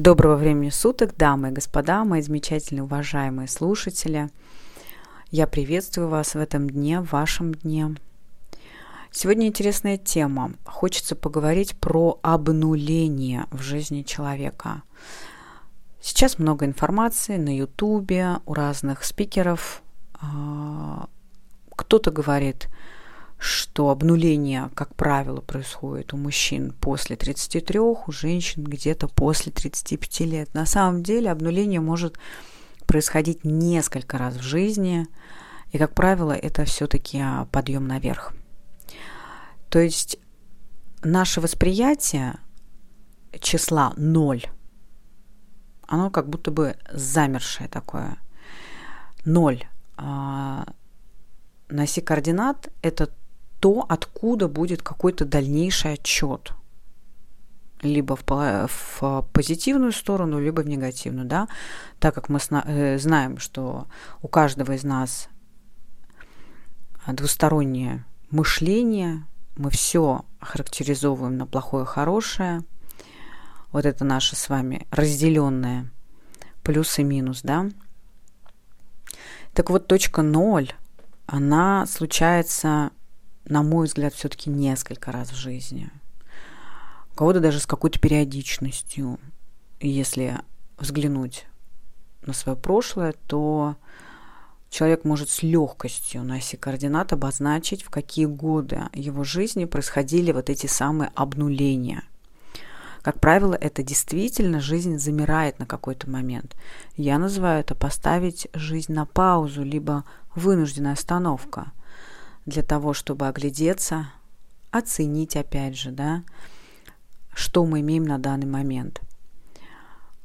Доброго времени суток, дамы и господа, мои замечательные, уважаемые слушатели. Я приветствую вас в этом дне, в вашем дне. Сегодня интересная тема. Хочется поговорить про обнуление в жизни человека. Сейчас много информации на Ютубе, у разных спикеров. А, кто-то говорит – что обнуление, как правило, происходит у мужчин после 33, у женщин где-то после 35 лет. На самом деле обнуление может происходить несколько раз в жизни, и, как правило, это все-таки подъем наверх. То есть наше восприятие числа 0, оно как будто бы замершее такое. 0 а, на оси координат это то, откуда будет какой-то дальнейший отчет. Либо в, в позитивную сторону, либо в негативную, да, так как мы э, знаем, что у каждого из нас двустороннее мышление, мы все характеризовываем на плохое, хорошее. Вот это наше с вами разделенное плюс и минус, да. Так вот, точка ноль, она случается на мой взгляд, все-таки несколько раз в жизни. У кого-то даже с какой-то периодичностью. Если взглянуть на свое прошлое, то человек может с легкостью на оси координат обозначить, в какие годы его жизни происходили вот эти самые обнуления. Как правило, это действительно жизнь замирает на какой-то момент. Я называю это поставить жизнь на паузу, либо вынужденная остановка – для того, чтобы оглядеться, оценить опять же, да, что мы имеем на данный момент.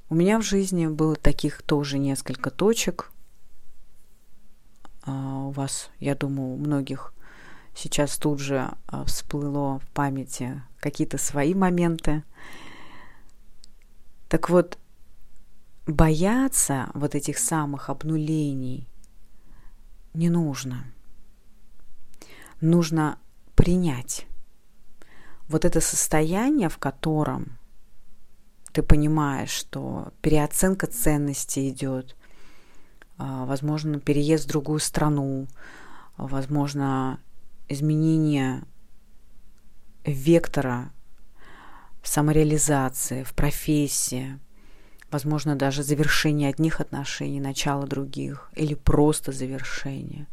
У меня в жизни было таких тоже несколько точек. А, у вас, я думаю, у многих сейчас тут же а, всплыло в памяти какие-то свои моменты. Так вот, бояться вот этих самых обнулений не нужно – нужно принять. Вот это состояние, в котором ты понимаешь, что переоценка ценностей идет, а, возможно, переезд в другую страну, возможно, изменение вектора самореализации в профессии, возможно, даже завершение одних отношений, начало других, или просто завершение,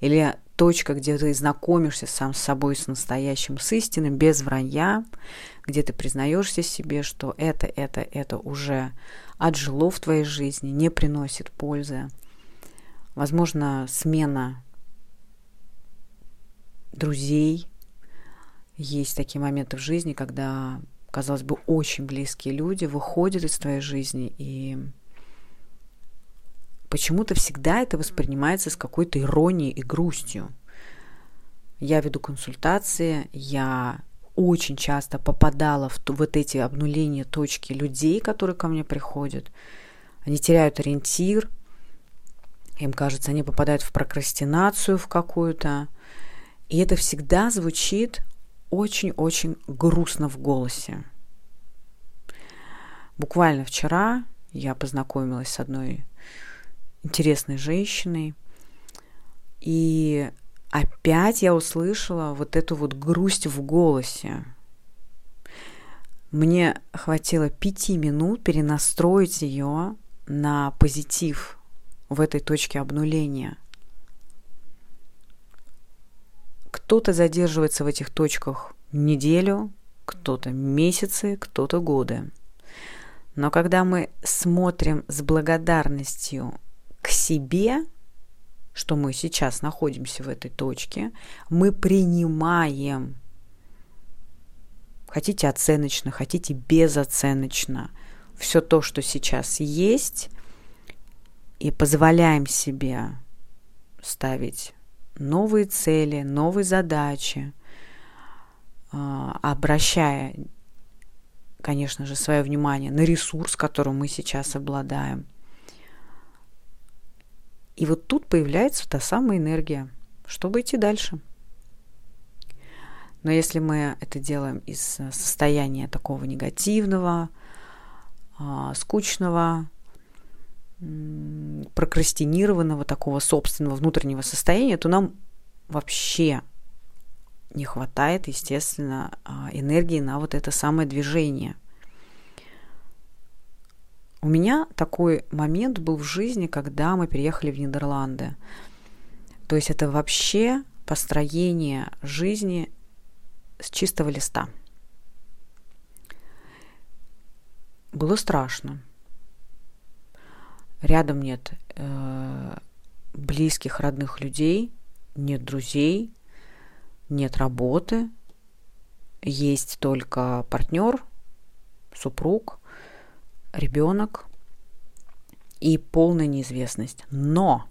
или точка, где ты знакомишься сам с собой, с настоящим, с истинным, без вранья, где ты признаешься себе, что это, это, это уже отжило в твоей жизни, не приносит пользы. Возможно, смена друзей. Есть такие моменты в жизни, когда, казалось бы, очень близкие люди выходят из твоей жизни и почему-то всегда это воспринимается с какой-то иронией и грустью. Я веду консультации, я очень часто попадала в вот эти обнуления точки людей, которые ко мне приходят. Они теряют ориентир, им кажется, они попадают в прокрастинацию в какую-то. И это всегда звучит очень-очень грустно в голосе. Буквально вчера я познакомилась с одной интересной женщиной. И опять я услышала вот эту вот грусть в голосе. Мне хватило пяти минут перенастроить ее на позитив в этой точке обнуления. Кто-то задерживается в этих точках неделю, кто-то месяцы, кто-то годы. Но когда мы смотрим с благодарностью к себе, что мы сейчас находимся в этой точке, мы принимаем, хотите оценочно, хотите безоценочно, все то, что сейчас есть, и позволяем себе ставить новые цели, новые задачи, а, обращая, конечно же, свое внимание на ресурс, которым мы сейчас обладаем. И вот тут появляется та самая энергия, чтобы идти дальше. Но если мы это делаем из состояния такого негативного, а, скучного, прокрастинированного такого собственного внутреннего состояния, то нам вообще не хватает, естественно, а, энергии на вот это самое движение. У меня такой момент был в жизни, когда мы переехали в Нидерланды. То есть это вообще построение жизни с чистого листа. Было страшно. Рядом нет э, близких, родных людей, нет друзей, нет работы, есть только партнер, супруг, ребенок и полная неизвестность. Но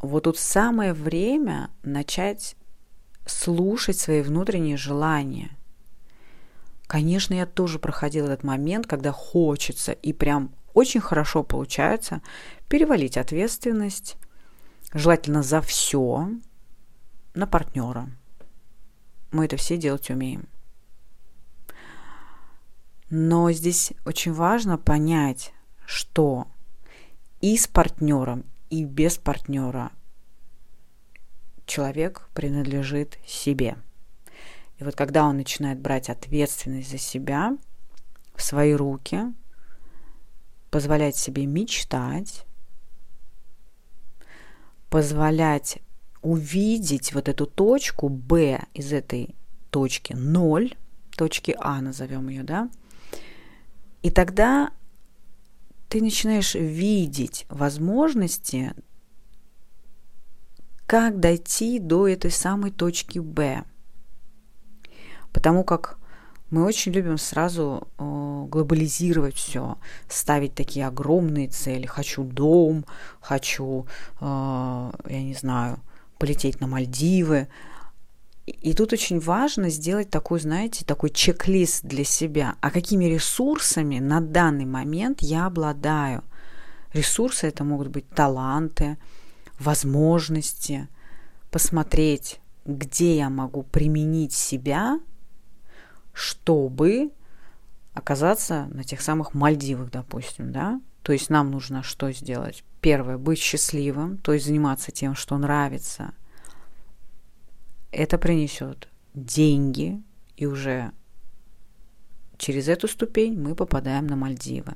вот тут самое время начать слушать свои внутренние желания. Конечно, я тоже проходила этот момент, когда хочется и прям очень хорошо получается перевалить ответственность, желательно за все, на партнера. Мы это все делать умеем. Но здесь очень важно понять, что и с партнером, и без партнера человек принадлежит себе. И вот когда он начинает брать ответственность за себя в свои руки, позволять себе мечтать, позволять увидеть вот эту точку Б из этой точки 0, точки А назовем ее, да, и тогда ты начинаешь видеть возможности, как дойти до этой самой точки Б. Потому как мы очень любим сразу э, глобализировать все, ставить такие огромные цели. Хочу дом, хочу, э, я не знаю, полететь на Мальдивы. И тут очень важно сделать такой, знаете, такой чек-лист для себя. А какими ресурсами на данный момент я обладаю? Ресурсы это могут быть таланты, возможности, посмотреть, где я могу применить себя – чтобы оказаться на тех самых Мальдивах, допустим, да? То есть нам нужно что сделать? Первое, быть счастливым, то есть заниматься тем, что нравится. Это принесет деньги, и уже через эту ступень мы попадаем на Мальдивы.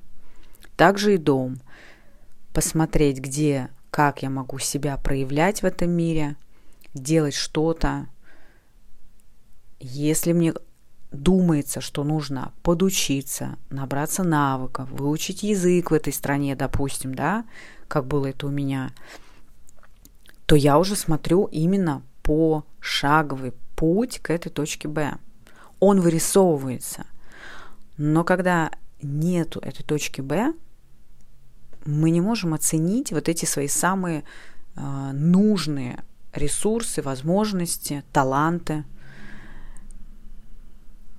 Также и дом. Посмотреть, где, как я могу себя проявлять в этом мире, делать что-то. Если мне думается, что нужно подучиться, набраться навыков, выучить язык в этой стране, допустим, да, как было это у меня, то я уже смотрю именно по шаговый путь к этой точке Б. Он вырисовывается. Но когда нету этой точки Б, мы не можем оценить вот эти свои самые э, нужные ресурсы, возможности, таланты –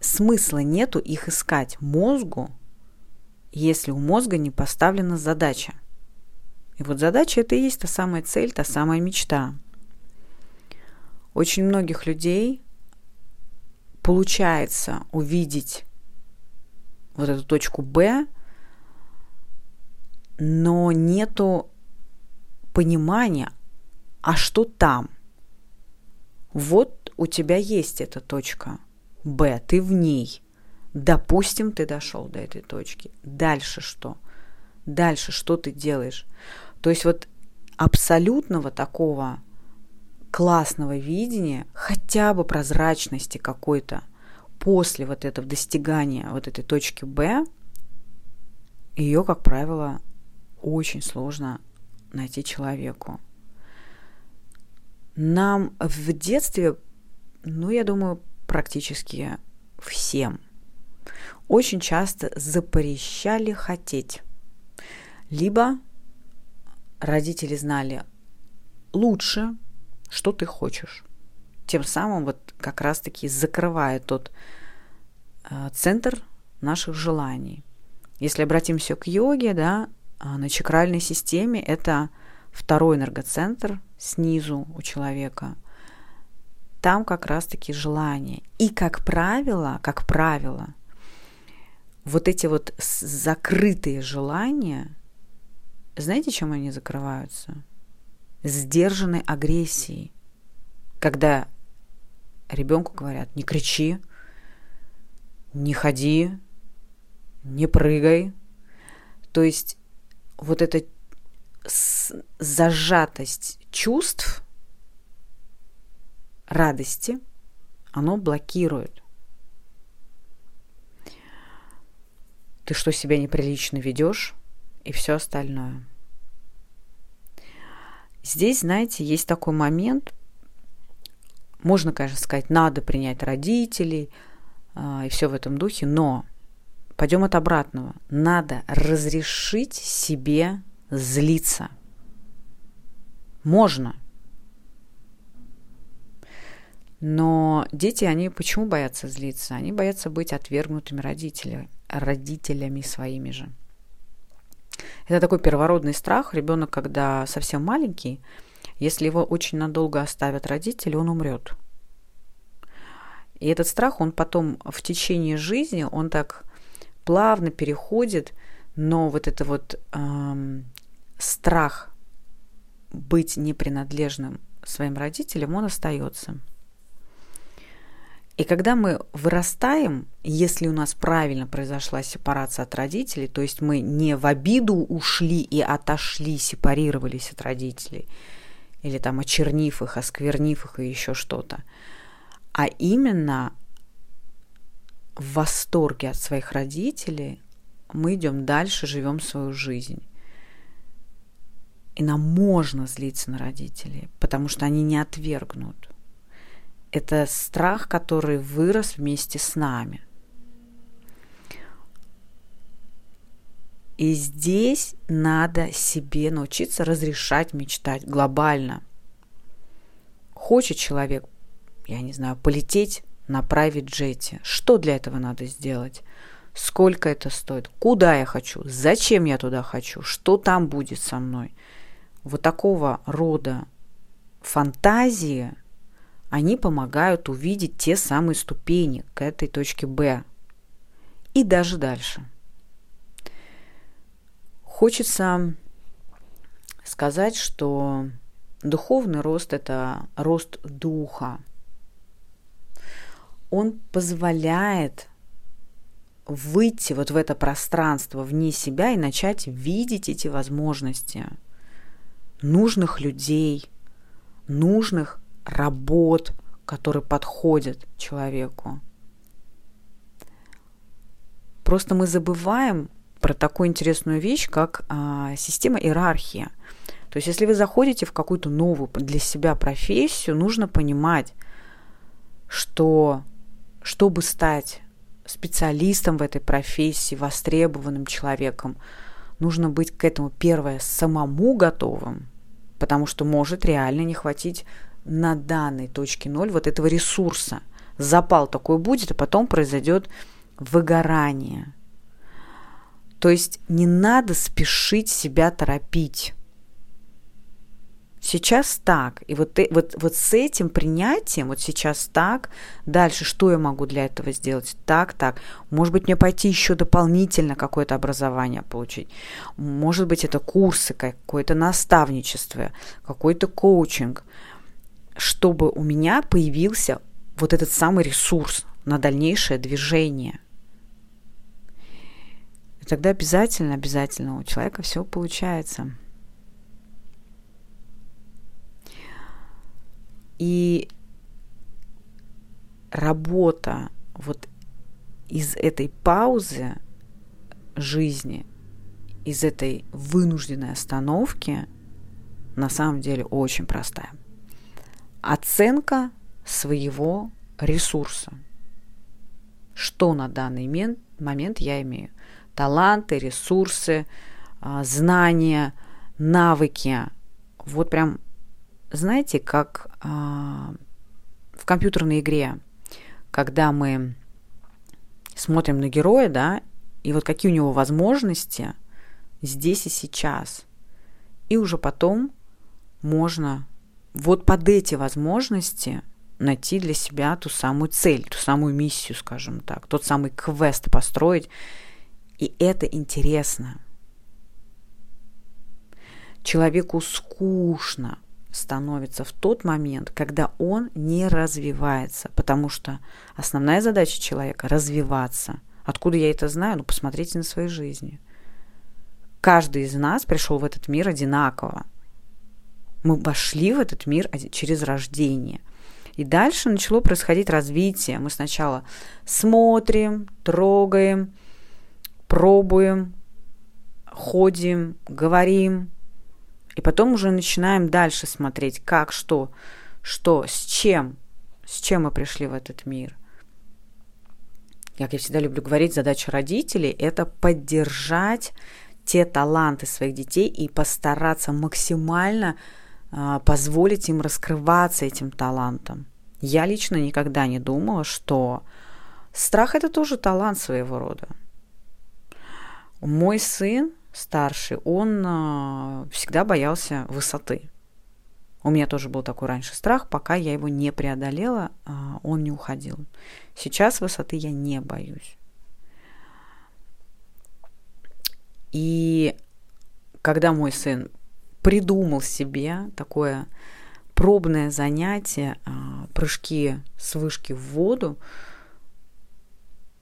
смысла нету их искать мозгу, если у мозга не поставлена задача. И вот задача это и есть та самая цель, та самая мечта. Очень многих людей получается увидеть вот эту точку Б, но нету понимания, а что там? Вот у тебя есть эта точка – Б, ты в ней. Допустим, ты дошел до этой точки. Дальше что? Дальше что ты делаешь? То есть вот абсолютного такого классного видения, хотя бы прозрачности какой-то после вот этого достигания вот этой точки Б, ее, как правило, очень сложно найти человеку. Нам в детстве, ну, я думаю, практически всем очень часто запрещали хотеть. Либо родители знали лучше, что ты хочешь. Тем самым вот как раз-таки закрывая тот э, центр наших желаний. Если обратимся к йоге, да, а, на чакральной системе это второй энергоцентр снизу у человека. Там как раз-таки желание. И, как правило, как правило, вот эти вот закрытые желания, знаете, чем они закрываются? Сдержанной агрессией. Когда ребенку говорят, не кричи, не ходи, не прыгай. То есть вот эта зажатость чувств радости, оно блокирует. Ты что, себя неприлично ведешь? И все остальное. Здесь, знаете, есть такой момент, можно, конечно, сказать, надо принять родителей э, и все в этом духе, но Пойдем от обратного. Надо разрешить себе злиться. Можно. Но дети, они почему боятся злиться? Они боятся быть отвергнутыми родителями, родителями своими же. Это такой первородный страх. Ребенок, когда совсем маленький, если его очень надолго оставят родители, он умрет. И этот страх, он потом в течение жизни, он так плавно переходит, но вот это вот эм, страх быть непринадлежным своим родителям, он остается. И когда мы вырастаем, если у нас правильно произошла сепарация от родителей, то есть мы не в обиду ушли и отошли, сепарировались от родителей, или там очернив их, осквернив их и еще что-то, а именно в восторге от своих родителей, мы идем дальше, живем свою жизнь. И нам можно злиться на родителей, потому что они не отвергнут. Это страх, который вырос вместе с нами. И здесь надо себе научиться разрешать мечтать глобально. Хочет человек, я не знаю, полететь на private джете. Что для этого надо сделать? Сколько это стоит? Куда я хочу? Зачем я туда хочу? Что там будет со мной? Вот такого рода фантазии, они помогают увидеть те самые ступени к этой точке Б и даже дальше. Хочется сказать, что духовный рост – это рост духа – он позволяет выйти вот в это пространство вне себя и начать видеть эти возможности нужных людей, нужных работ, которые подходят человеку. Просто мы забываем про такую интересную вещь, как а, система иерархии. То есть, если вы заходите в какую-то новую для себя профессию, нужно понимать, что чтобы стать специалистом в этой профессии, востребованным человеком, нужно быть к этому, первое, самому готовым, потому что может реально не хватить на данной точке ноль вот этого ресурса. Запал такой будет, а потом произойдет выгорание. То есть не надо спешить себя торопить. Сейчас так. И вот, вот, вот с этим принятием, вот сейчас так, дальше что я могу для этого сделать? Так, так. Может быть, мне пойти еще дополнительно какое-то образование получить. Может быть, это курсы, какое-то наставничество, какой-то коучинг, чтобы у меня появился вот этот самый ресурс на дальнейшее движение. И тогда обязательно, обязательно у человека все получается. И работа вот из этой паузы жизни, из этой вынужденной остановки, на самом деле очень простая. Оценка своего ресурса. Что на данный момент я имею? Таланты, ресурсы, а, знания, навыки. Вот прям, знаете, как а, в компьютерной игре, когда мы смотрим на героя, да, и вот какие у него возможности здесь и сейчас. И уже потом можно вот под эти возможности найти для себя ту самую цель, ту самую миссию, скажем так, тот самый квест построить. И это интересно. Человеку скучно становится в тот момент, когда он не развивается, потому что основная задача человека – развиваться. Откуда я это знаю? Ну, посмотрите на свои жизни. Каждый из нас пришел в этот мир одинаково. Мы вошли в этот мир через рождение. И дальше начало происходить развитие. Мы сначала смотрим, трогаем, пробуем, ходим, говорим, и потом уже начинаем дальше смотреть, как, что, что, с чем, с чем мы пришли в этот мир. Как я всегда люблю говорить, задача родителей – это поддержать те таланты своих детей и постараться максимально позволить им раскрываться этим талантом. Я лично никогда не думала, что страх – это тоже талант своего рода. Мой сын старший, он а, всегда боялся высоты. У меня тоже был такой раньше страх, пока я его не преодолела, а, он не уходил. Сейчас высоты я не боюсь. И когда мой сын придумал себе такое пробное занятие, а, прыжки с вышки в воду,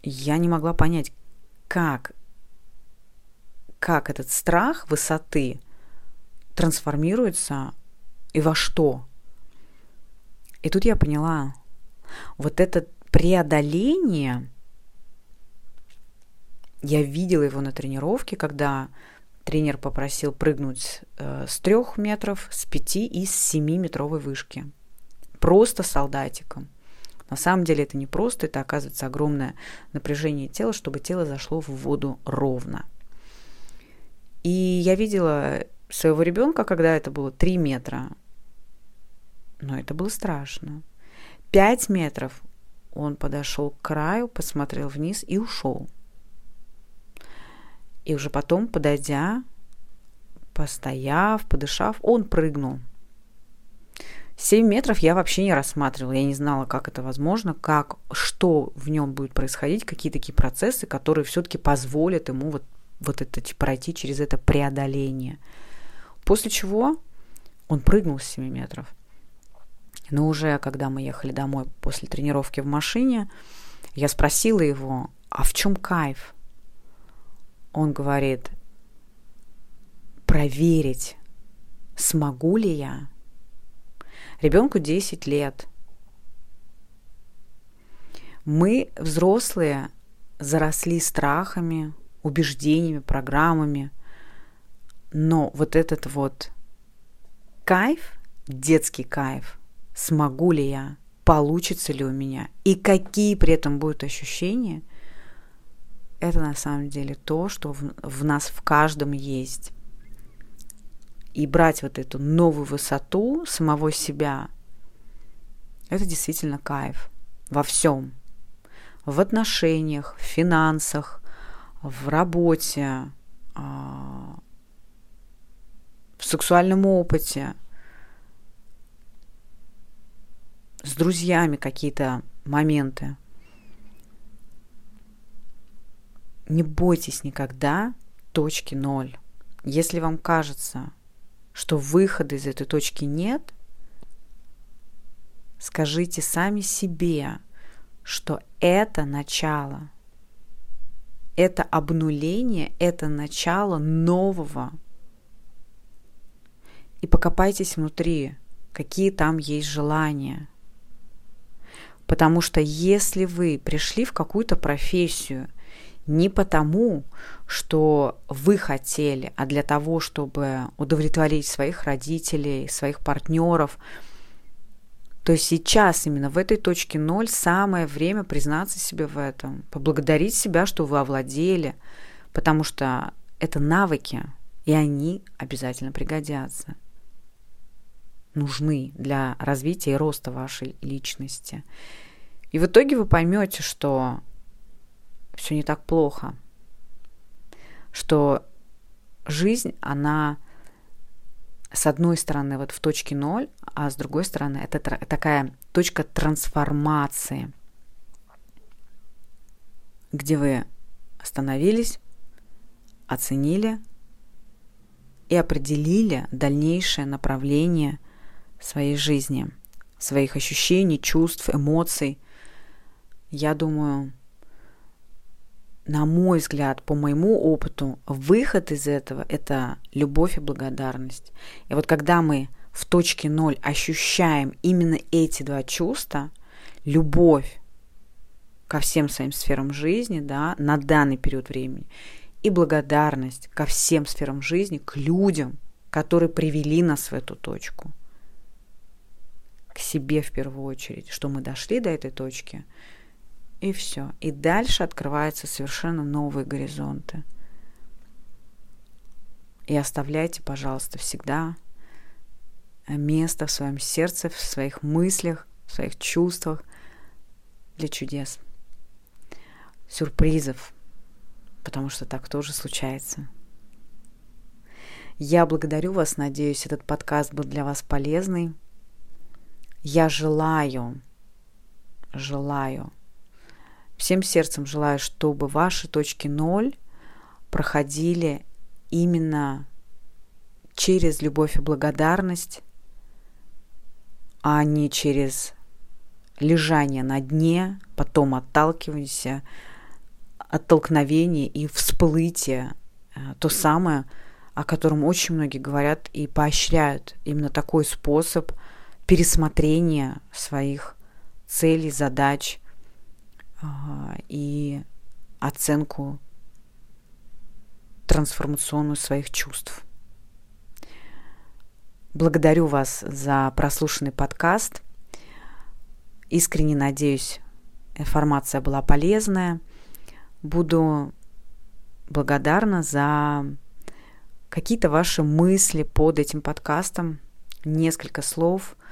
я не могла понять, как как этот страх высоты трансформируется и во что. И тут я поняла, вот это преодоление, я видела его на тренировке, когда тренер попросил прыгнуть э, с трех метров, с пяти и с семи-метровой вышки. Просто солдатиком. На самом деле это не просто, это оказывается огромное напряжение тела, чтобы тело зашло в воду ровно. И я видела своего ребенка, когда это было 3 метра. Но это было страшно. 5 метров он подошел к краю, посмотрел вниз и ушел. И уже потом, подойдя, постояв, подышав, он прыгнул. 7 метров я вообще не рассматривала. Я не знала, как это возможно, как, что в нем будет происходить, какие такие процессы, которые все-таки позволят ему вот вот это, пройти через это преодоление. После чего он прыгнул с 7 метров. Но уже когда мы ехали домой после тренировки в машине, я спросила его, а в чем кайф? Он говорит, проверить, смогу ли я. Ребенку 10 лет. Мы, взрослые, заросли страхами, убеждениями, программами. Но вот этот вот кайф, детский кайф, смогу ли я, получится ли у меня и какие при этом будут ощущения, это на самом деле то, что в, в нас в каждом есть. И брать вот эту новую высоту самого себя, это действительно кайф во всем. В отношениях, в финансах, в работе, а, в сексуальном опыте, с друзьями какие-то моменты. Не бойтесь никогда точки ноль. Если вам кажется, что выхода из этой точки нет, скажите сами себе, что это начало – это обнуление, это начало нового. И покопайтесь внутри, какие там есть желания. Потому что если вы пришли в какую-то профессию не потому, что вы хотели, а для того, чтобы удовлетворить своих родителей, своих партнеров, то сейчас именно в этой точке ноль самое время признаться себе в этом, поблагодарить себя, что вы овладели, потому что это навыки, и они обязательно пригодятся. Нужны для развития и роста вашей личности. И в итоге вы поймете, что все не так плохо, что жизнь, она с одной стороны вот в точке ноль, а с другой стороны это такая точка трансформации, где вы остановились, оценили и определили дальнейшее направление своей жизни, своих ощущений, чувств, эмоций. Я думаю, на мой взгляд, по моему опыту, выход из этого – это любовь и благодарность. И вот когда мы в точке ноль ощущаем именно эти два чувства, любовь ко всем своим сферам жизни, да, на данный период времени, и благодарность ко всем сферам жизни, к людям, которые привели нас в эту точку. К себе в первую очередь, что мы дошли до этой точки – и все. И дальше открываются совершенно новые горизонты. И оставляйте, пожалуйста, всегда место в своем сердце, в своих мыслях, в своих чувствах для чудес, сюрпризов, потому что так тоже случается. Я благодарю вас, надеюсь, этот подкаст был для вас полезный. Я желаю, желаю Всем сердцем желаю, чтобы ваши точки ноль проходили именно через любовь и благодарность, а не через лежание на дне, потом отталкивание, оттолкновение и всплытие, э, то самое, о котором очень многие говорят и поощряют. Именно такой способ пересмотрения своих целей, задач – и оценку трансформационную своих чувств. Благодарю вас за прослушанный подкаст. Искренне надеюсь, информация была полезная. Буду благодарна за какие-то ваши мысли под этим подкастом, несколько слов –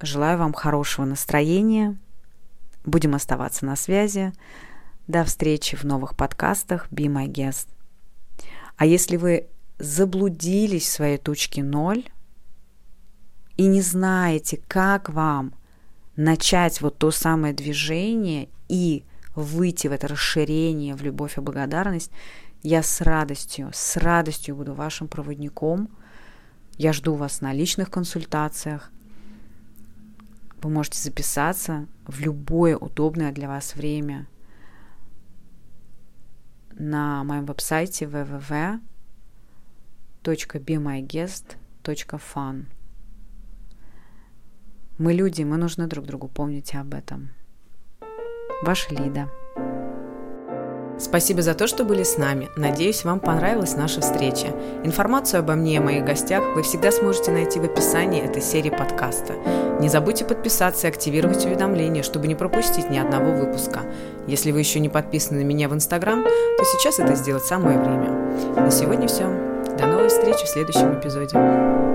Желаю вам хорошего настроения. Будем оставаться на связи. До встречи в новых подкастах Be My Guest. А если вы заблудились в своей точке ноль и не знаете, как вам начать вот то самое движение и выйти в это расширение, в любовь и благодарность, я с радостью, с радостью буду вашим проводником. Я жду вас на личных консультациях. Вы можете записаться в любое удобное для вас время на моем веб-сайте www.bemyguest.fun. Мы люди, мы нужны друг другу, помните об этом. Ваша Лида. Спасибо за то, что были с нами. Надеюсь, вам понравилась наша встреча. Информацию обо мне и моих гостях вы всегда сможете найти в описании этой серии подкаста. Не забудьте подписаться и активировать уведомления, чтобы не пропустить ни одного выпуска. Если вы еще не подписаны на меня в Инстаграм, то сейчас это сделать самое время. На сегодня все. До новой встречи в следующем эпизоде.